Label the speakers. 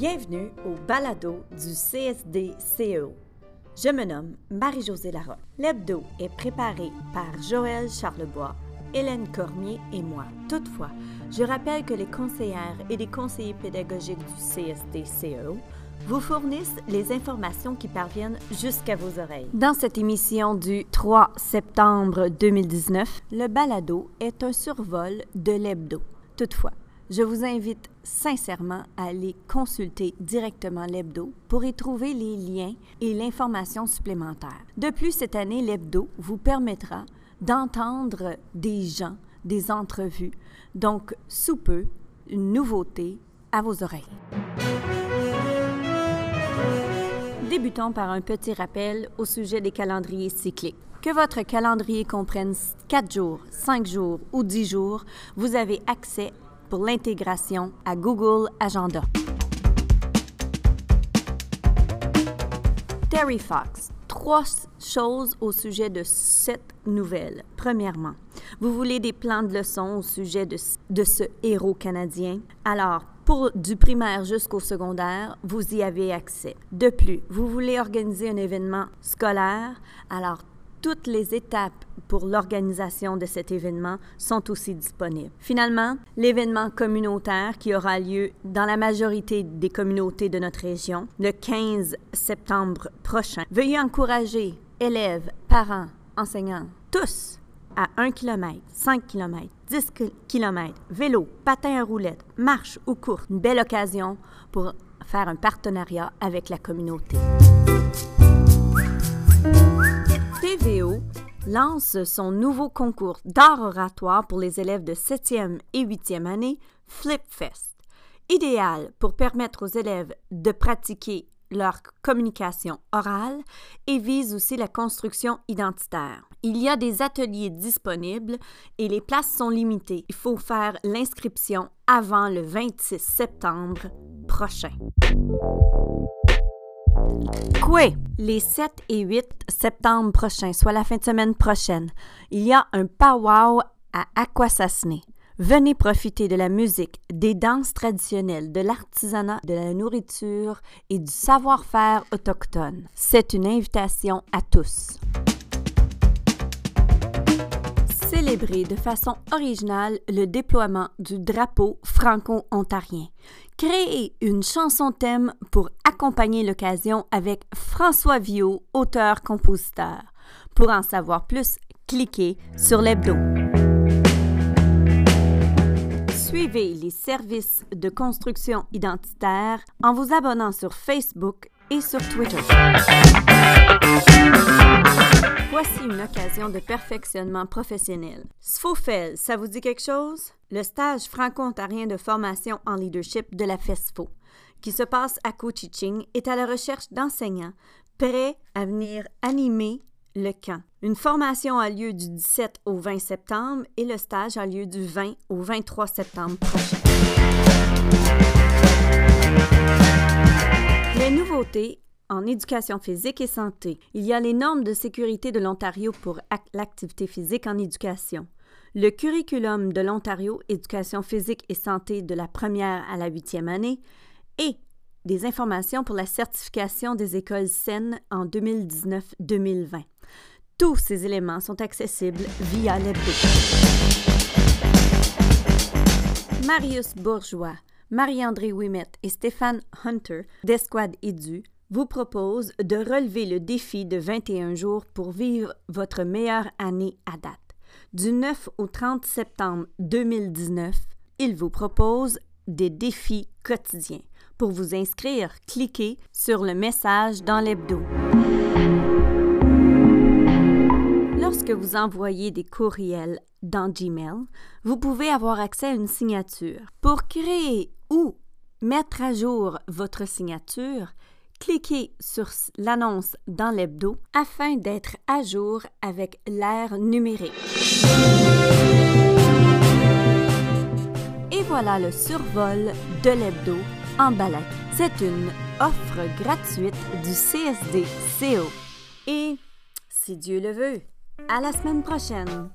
Speaker 1: Bienvenue au balado du CSD-CEO. Je me nomme Marie-Josée Larocque. L'hebdo est préparé par Joël Charlebois, Hélène Cormier et moi. Toutefois, je rappelle que les conseillères et les conseillers pédagogiques du CSD-CEO vous fournissent les informations qui parviennent jusqu'à vos oreilles. Dans cette émission du 3 septembre 2019, le balado est un survol de l'hebdo. Toutefois, je vous invite sincèrement à aller consulter directement l'hebdo pour y trouver les liens et l'information supplémentaire. De plus, cette année, l'hebdo vous permettra d'entendre des gens, des entrevues, donc sous peu, une nouveauté à vos oreilles. Débutons par un petit rappel au sujet des calendriers cycliques. Que votre calendrier comprenne 4 jours, 5 jours ou 10 jours, vous avez accès pour l'intégration à Google Agenda. Terry Fox. Trois choses au sujet de cette nouvelle. Premièrement, vous voulez des plans de leçons au sujet de, de ce héros canadien? Alors, pour du primaire jusqu'au secondaire, vous y avez accès. De plus, vous voulez organiser un événement scolaire? Alors, toutes les étapes pour l'organisation de cet événement sont aussi disponibles. Finalement, l'événement communautaire qui aura lieu dans la majorité des communautés de notre région le 15 septembre prochain. Veuillez encourager élèves, parents, enseignants, tous à 1 km, 5 km, 10 km, vélo, patin à roulettes, marche ou course. Une belle occasion pour faire un partenariat avec la communauté. TVO lance son nouveau concours d'art oratoire pour les élèves de 7e et 8e année, FlipFest. Idéal pour permettre aux élèves de pratiquer leur communication orale et vise aussi la construction identitaire. Il y a des ateliers disponibles et les places sont limitées. Il faut faire l'inscription avant le 26 septembre prochain. Quoi? Les 7 et 8 septembre prochains, soit la fin de semaine prochaine, il y a un powwow à Aquasasne. Venez profiter de la musique, des danses traditionnelles, de l'artisanat, de la nourriture et du savoir-faire autochtone. C'est une invitation à tous. Célébrez de façon originale le déploiement du drapeau franco-ontarien. Créez une chanson thème pour accompagner l'occasion avec François Viau, auteur-compositeur. Pour en savoir plus, cliquez sur l'hebdo. Suivez les services de construction identitaire en vous abonnant sur Facebook et sur Twitter. Voici une occasion de perfectionnement professionnel. SFOFEL, ça vous dit quelque chose? Le stage franco-ontarien de formation en leadership de la FESFO, qui se passe à Cochiching, est à la recherche d'enseignants prêts à venir animer le camp. Une formation a lieu du 17 au 20 septembre et le stage a lieu du 20 au 23 septembre prochain. Les nouveautés en éducation physique et santé. Il y a les normes de sécurité de l'Ontario pour l'activité physique en éducation. Le curriculum de l'Ontario Éducation physique et santé de la première à la huitième année et des informations pour la certification des écoles saines en 2019-2020. Tous ces éléments sont accessibles via l'hebdo. Marius Bourgeois, Marie-André Ouimet et Stéphane Hunter d'Esquad Edu vous proposent de relever le défi de 21 jours pour vivre votre meilleure année à date. Du 9 au 30 septembre 2019, ils vous proposent des défis quotidiens. Pour vous inscrire, cliquez sur le message dans l'hebdo. Lorsque vous envoyez des courriels dans Gmail, vous pouvez avoir accès à une signature. Pour créer ou mettre à jour votre signature, cliquez sur l'annonce dans l'hebdo afin d'être à jour avec l'ère numérique. Et voilà le survol de l'hebdo en balade. C'est une offre gratuite du CSD CO. Et, si Dieu le veut, à la semaine prochaine!